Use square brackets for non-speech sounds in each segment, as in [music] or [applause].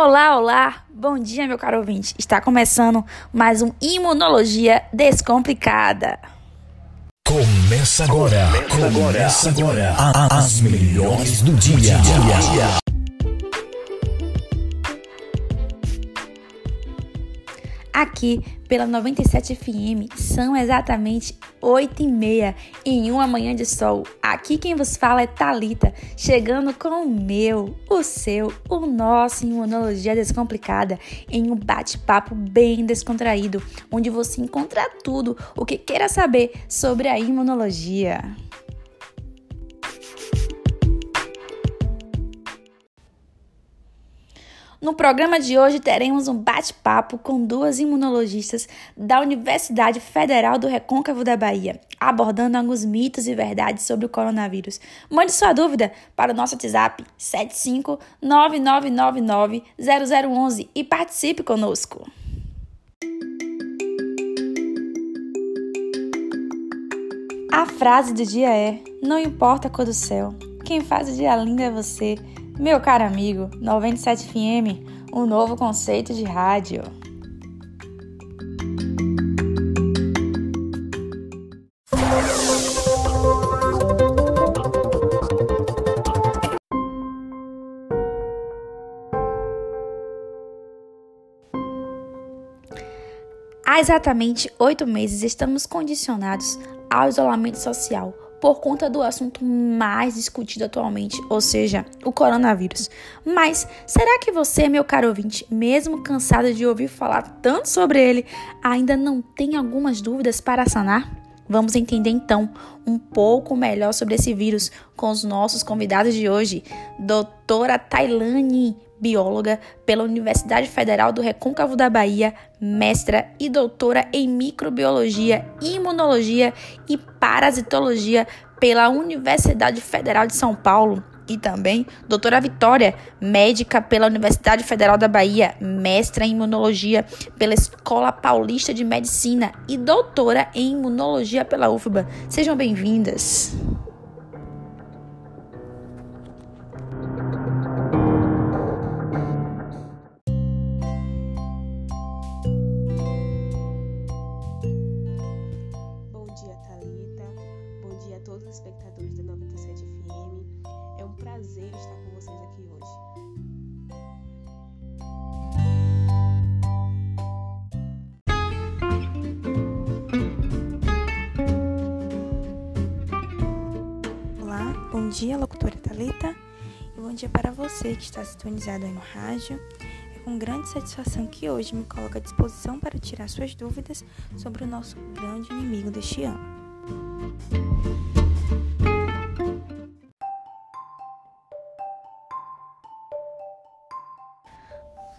Olá, olá! Bom dia, meu caro ouvinte. Está começando mais um Imunologia Descomplicada. Começa agora, começa agora, a- as melhores do dia. Aqui pela 97 FM são exatamente 8 e meia em uma manhã de sol. Aqui quem vos fala é Talita, chegando com o meu, o seu, o nosso Imunologia Descomplicada em um bate-papo bem descontraído, onde você encontra tudo o que queira saber sobre a imunologia. No programa de hoje teremos um bate-papo com duas imunologistas da Universidade Federal do Recôncavo da Bahia, abordando alguns mitos e verdades sobre o coronavírus. Mande sua dúvida para o nosso WhatsApp 75999990011 e participe conosco. A frase do dia é: Não importa a cor do céu, quem faz o dia lindo é você. Meu caro amigo, 97 FM, um novo conceito de rádio. Há exatamente oito meses estamos condicionados ao isolamento social por conta do assunto mais discutido atualmente, ou seja, o coronavírus. Mas será que você, meu caro ouvinte, mesmo cansado de ouvir falar tanto sobre ele, ainda não tem algumas dúvidas para sanar? Vamos entender então um pouco melhor sobre esse vírus com os nossos convidados de hoje, doutora Tailane, bióloga pela Universidade Federal do Recôncavo da Bahia, mestra e doutora em microbiologia, imunologia e parasitologia pela Universidade Federal de São Paulo. E também doutora Vitória, médica pela Universidade Federal da Bahia, mestra em imunologia pela Escola Paulista de Medicina e doutora em imunologia pela UFBA. Sejam bem-vindas. Dia, locutora Thalita, e bom dia para você que está sintonizado aí no rádio. É com grande satisfação que hoje me coloco à disposição para tirar suas dúvidas sobre o nosso grande inimigo deste ano.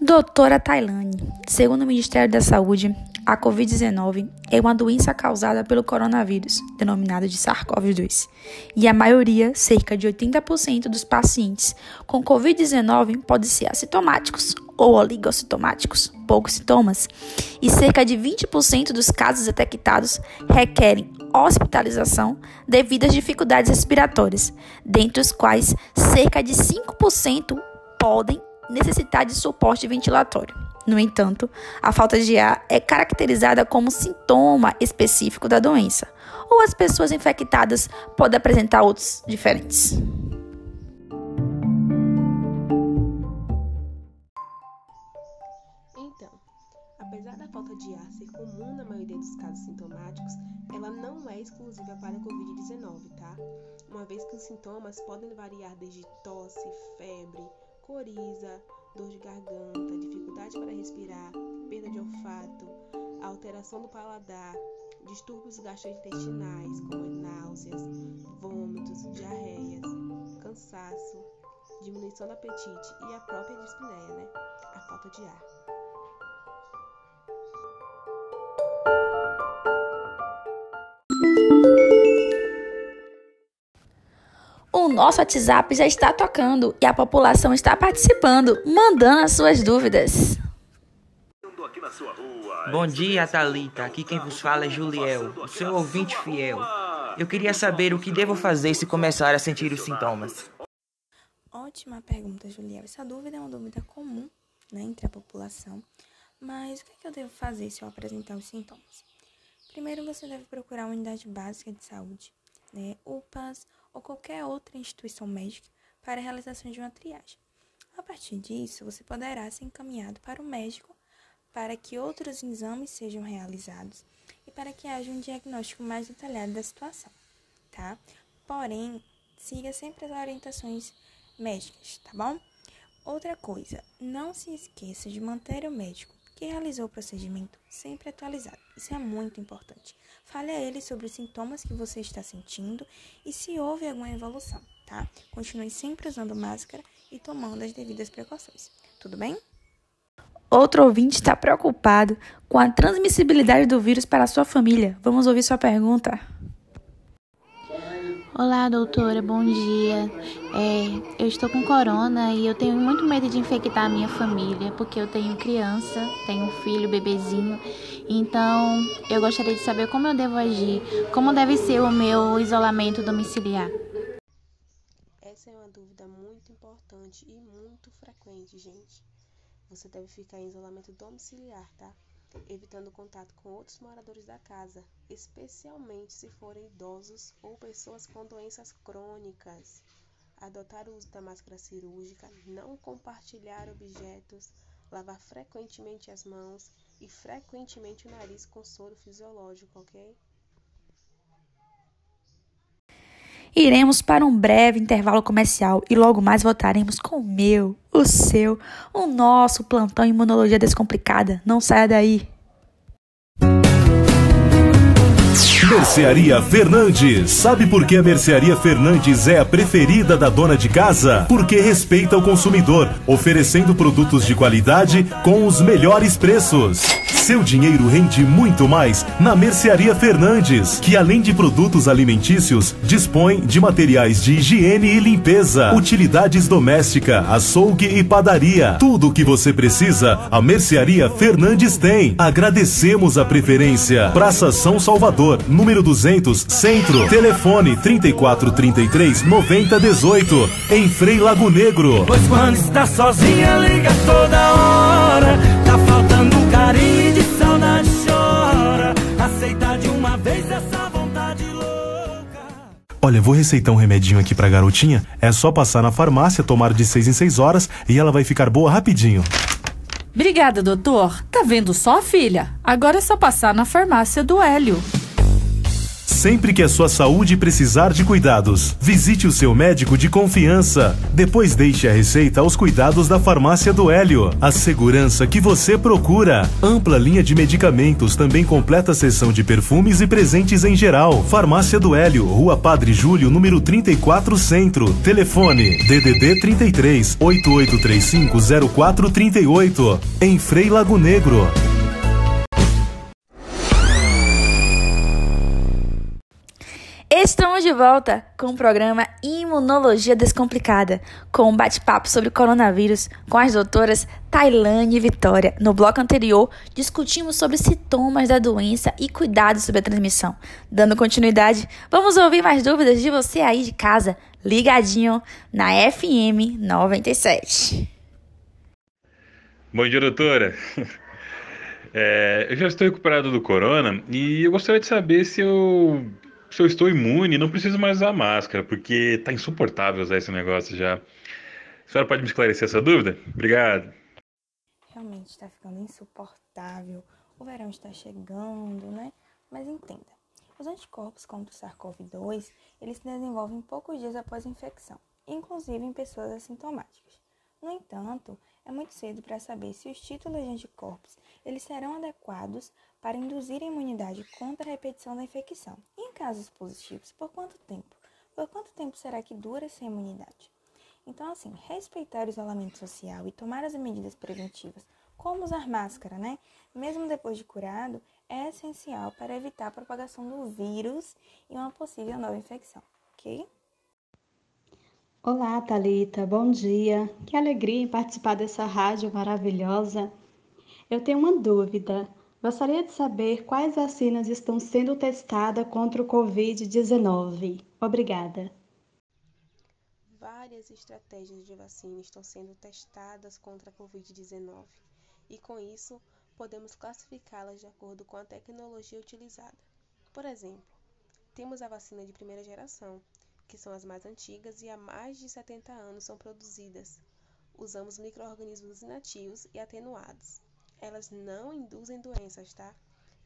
Doutora Tailane, segundo o Ministério da Saúde, a Covid-19 é uma doença causada pelo coronavírus, denominado de SARS-CoV-2, e a maioria, cerca de 80% dos pacientes com Covid-19 podem ser assintomáticos ou oligossintomáticos, poucos sintomas, e cerca de 20% dos casos detectados requerem hospitalização devido às dificuldades respiratórias, dentre os quais cerca de 5% podem necessitar de suporte ventilatório. No entanto, a falta de ar é caracterizada como sintoma específico da doença, ou as pessoas infectadas podem apresentar outros diferentes. Então, apesar da falta de ar ser comum na maioria dos casos sintomáticos, ela não é exclusiva para a Covid-19, tá? Uma vez que os sintomas podem variar desde tosse, febre, coriza, dor de garganta, dificuldade para respirar, perda de olfato, alteração do paladar, distúrbios gastrointestinais, como náuseas, vômitos, diarreias, cansaço, diminuição do apetite e a própria dispneia, né? A falta de ar. Nosso WhatsApp já está tocando e a população está participando, mandando as suas dúvidas. Bom dia, Thalita. Aqui quem vos fala é Juliel, o seu ouvinte fiel. Eu queria saber o que devo fazer se começar a sentir os sintomas. Ótima pergunta, Juliel. Essa dúvida é uma dúvida comum né, entre a população. Mas o que, é que eu devo fazer se eu apresentar os sintomas? Primeiro, você deve procurar uma unidade básica de saúde, né, UPAs ou qualquer outra instituição médica para a realização de uma triagem. A partir disso, você poderá ser encaminhado para o médico para que outros exames sejam realizados e para que haja um diagnóstico mais detalhado da situação, tá? Porém, siga sempre as orientações médicas, tá bom? Outra coisa, não se esqueça de manter o médico que realizou o procedimento sempre atualizado. Isso é muito importante. Fale a ele sobre os sintomas que você está sentindo e se houve alguma evolução, tá? Continue sempre usando máscara e tomando as devidas precauções. Tudo bem? Outro ouvinte está preocupado com a transmissibilidade do vírus para a sua família. Vamos ouvir sua pergunta. Olá, doutora, bom dia. É, eu estou com corona e eu tenho muito medo de infectar a minha família, porque eu tenho criança, tenho um filho, bebezinho. Então, eu gostaria de saber como eu devo agir, como deve ser o meu isolamento domiciliar. Essa é uma dúvida muito importante e muito frequente, gente. Você deve ficar em isolamento domiciliar, tá? Evitando contato com outros moradores da casa, especialmente se forem idosos ou pessoas com doenças crônicas. Adotar o uso da máscara cirúrgica, não compartilhar objetos, lavar frequentemente as mãos e frequentemente o nariz com soro fisiológico, ok? Iremos para um breve intervalo comercial e logo mais voltaremos com o meu, o seu, o nosso plantão Imunologia Descomplicada. Não saia daí! Mercearia Fernandes. Sabe por que a Mercearia Fernandes é a preferida da dona de casa? Porque respeita o consumidor, oferecendo produtos de qualidade com os melhores preços. Seu dinheiro rende muito mais na Mercearia Fernandes, que além de produtos alimentícios, dispõe de materiais de higiene e limpeza, utilidades doméstica, açougue e padaria. Tudo o que você precisa, a Mercearia Fernandes tem. Agradecemos a preferência. Praça São Salvador, número 200, Centro. Telefone 3433 9018, em Frei Lago Negro. Pois quando está sozinha, liga toda hora. Tá faltando carinho e de saudade chora. Aceita de uma vez essa vontade louca. Olha, vou receitar um remedinho aqui pra garotinha. É só passar na farmácia, tomar de 6 em 6 horas e ela vai ficar boa rapidinho. Obrigada, doutor. Tá vendo só, filha? Agora é só passar na farmácia do Hélio. Sempre que a sua saúde precisar de cuidados, visite o seu médico de confiança. Depois deixe a receita aos cuidados da farmácia do Hélio. A segurança que você procura. Ampla linha de medicamentos, também completa seção de perfumes e presentes em geral. Farmácia do Hélio, Rua Padre Júlio, número 34, Centro. Telefone: DDD 33 8835 0438. Em Frei Lago Negro. De volta com o programa Imunologia Descomplicada, com um bate-papo sobre coronavírus com as doutoras Tailane e Vitória. No bloco anterior, discutimos sobre sintomas da doença e cuidados sobre a transmissão. Dando continuidade, vamos ouvir mais dúvidas de você aí de casa, ligadinho na FM 97. Bom dia, doutora. [laughs] É, eu já estou recuperado do corona e eu gostaria de saber se eu se eu estou imune, não preciso mais usar máscara, porque tá insuportável usar esse negócio já. A senhora pode me esclarecer essa dúvida? Obrigado. Realmente está ficando insuportável. O verão está chegando, né? Mas entenda, os anticorpos contra o SARS-CoV-2, eles se desenvolvem poucos dias após a infecção, inclusive em pessoas assintomáticas. No entanto, é muito cedo para saber se os títulos de anticorpos eles serão adequados para induzir a imunidade contra a repetição da infecção. Casos positivos, por quanto tempo? Por quanto tempo será que dura essa imunidade? Então, assim, respeitar o isolamento social e tomar as medidas preventivas, como usar máscara, né? Mesmo depois de curado, é essencial para evitar a propagação do vírus e uma possível nova infecção, ok? Olá, Talita. Bom dia. Que alegria em participar dessa rádio maravilhosa. Eu tenho uma dúvida. Gostaria de saber quais vacinas estão sendo testadas contra o Covid-19. Obrigada. várias estratégias de vacina estão sendo testadas contra a Covid-19 e, com isso, podemos classificá-las de acordo com a tecnologia utilizada. Por exemplo, temos a vacina de primeira geração, que são as mais antigas e há mais de 70 anos são produzidas. Usamos micro-organismos inativos e atenuados. Elas não induzem doenças, tá?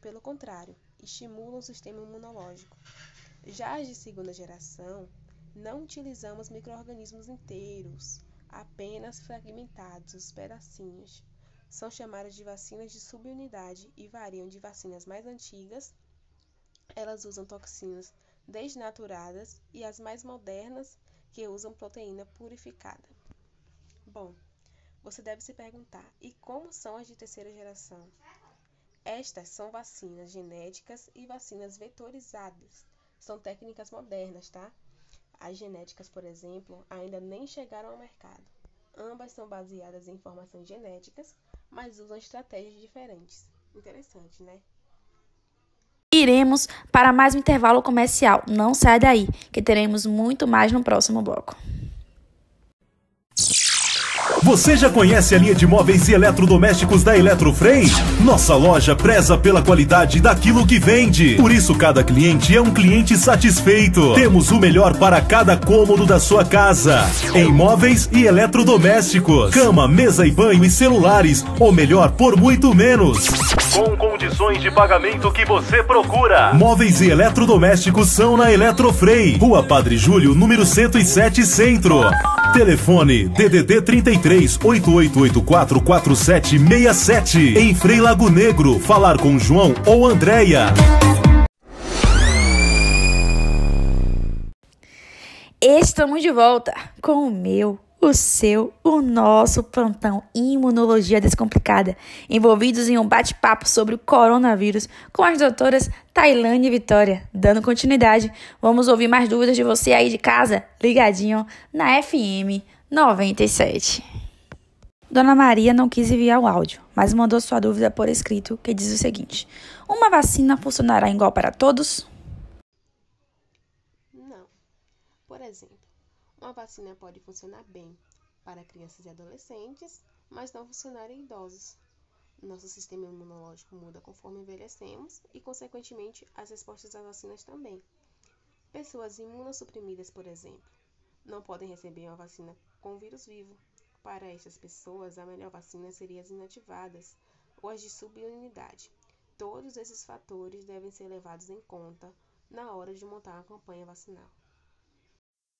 Pelo contrário, estimulam o sistema imunológico. Já as de segunda geração, não utilizamos micro-organismos inteiros, apenas fragmentados, os pedacinhos. São chamadas de vacinas de subunidade e variam de vacinas mais antigas. Elas usam toxinas desnaturadas e as mais modernas que usam proteína purificada. Bom, você deve se perguntar: e como são as de terceira geração? Estas são vacinas genéticas e vacinas vetorizadas. São técnicas modernas, tá? As genéticas, por exemplo, ainda nem chegaram ao mercado. Ambas são baseadas em informações genéticas, mas usam estratégias diferentes. Interessante, né? Iremos para mais um intervalo comercial. Não saia daí, que teremos muito mais no próximo bloco. Você já conhece a linha de móveis e eletrodomésticos da Eletrofrei? Nossa loja preza pela qualidade daquilo que vende. Por isso, cada cliente é um cliente satisfeito. Temos o melhor para cada cômodo da sua casa. Em móveis e eletrodomésticos. Cama, mesa e banho e celulares. Ou melhor, por muito menos. Com condições de pagamento que você procura. Móveis e eletrodomésticos são na Eletrofrei. Rua Padre Júlio, número 107 Centro. Telefone DDD 33 8884 4767 em Frei Lago Negro. Falar com João ou Andréia. Estamos de volta com o meu, o seu, o nosso plantão Imunologia Descomplicada, envolvidos em um bate-papo sobre o coronavírus com as doutoras Tailane e Vitória. Dando continuidade, vamos ouvir mais dúvidas de você aí de casa, ligadinho na FM 97. Dona Maria não quis enviar o áudio, mas mandou sua dúvida por escrito, que diz o seguinte: Uma vacina funcionará igual para todos? Não. Por exemplo, uma vacina pode funcionar bem para crianças e adolescentes, mas não funcionar em idosos. Nosso sistema imunológico muda conforme envelhecemos e, consequentemente, as respostas às vacinas também. Pessoas imunossuprimidas, por exemplo, não podem receber uma vacina com vírus vivo. Para essas pessoas, a melhor vacina seria as inativadas ou as de subunidade. Todos esses fatores devem ser levados em conta na hora de montar uma campanha vacinal.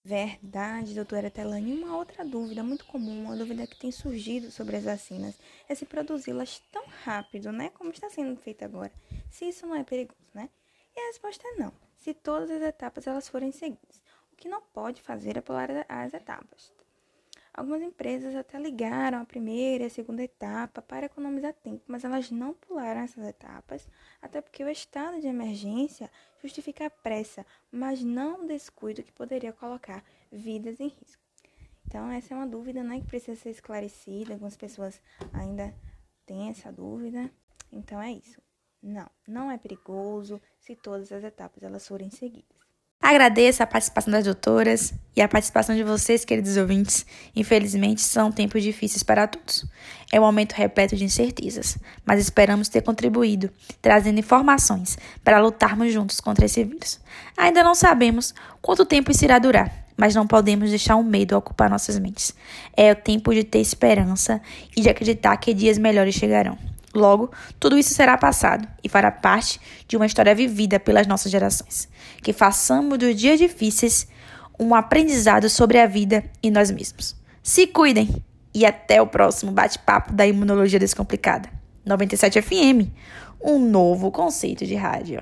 Verdade, doutora Telane. Uma outra dúvida muito comum, uma dúvida que tem surgido sobre as vacinas, é se produzi-las tão rápido, né? Como está sendo feito agora. Se isso não é perigoso, né? E a resposta é não. Se todas as etapas elas forem seguidas. O que não pode fazer é pular as etapas. Algumas empresas até ligaram a primeira e a segunda etapa para economizar tempo, mas elas não pularam essas etapas, até porque o estado de emergência justifica a pressa, mas não o descuido que poderia colocar vidas em risco. Então, essa é uma dúvida né, que precisa ser esclarecida. Algumas pessoas ainda têm essa dúvida. Então, é isso. Não, não é perigoso se todas as etapas elas forem seguidas. Agradeço a participação das doutoras e a participação de vocês, queridos ouvintes. Infelizmente, são tempos difíceis para todos. É um momento repleto de incertezas, mas esperamos ter contribuído, trazendo informações para lutarmos juntos contra esse vírus. Ainda não sabemos quanto tempo isso irá durar, mas não podemos deixar o medo ocupar nossas mentes. É o tempo de ter esperança e de acreditar que dias melhores chegarão. Logo, tudo isso será passado e fará parte de uma história vivida pelas nossas gerações. Que façamos dos dias difíceis um aprendizado sobre a vida e nós mesmos. Se cuidem e até o próximo bate-papo da Imunologia Descomplicada. 97 FM, um novo conceito de rádio.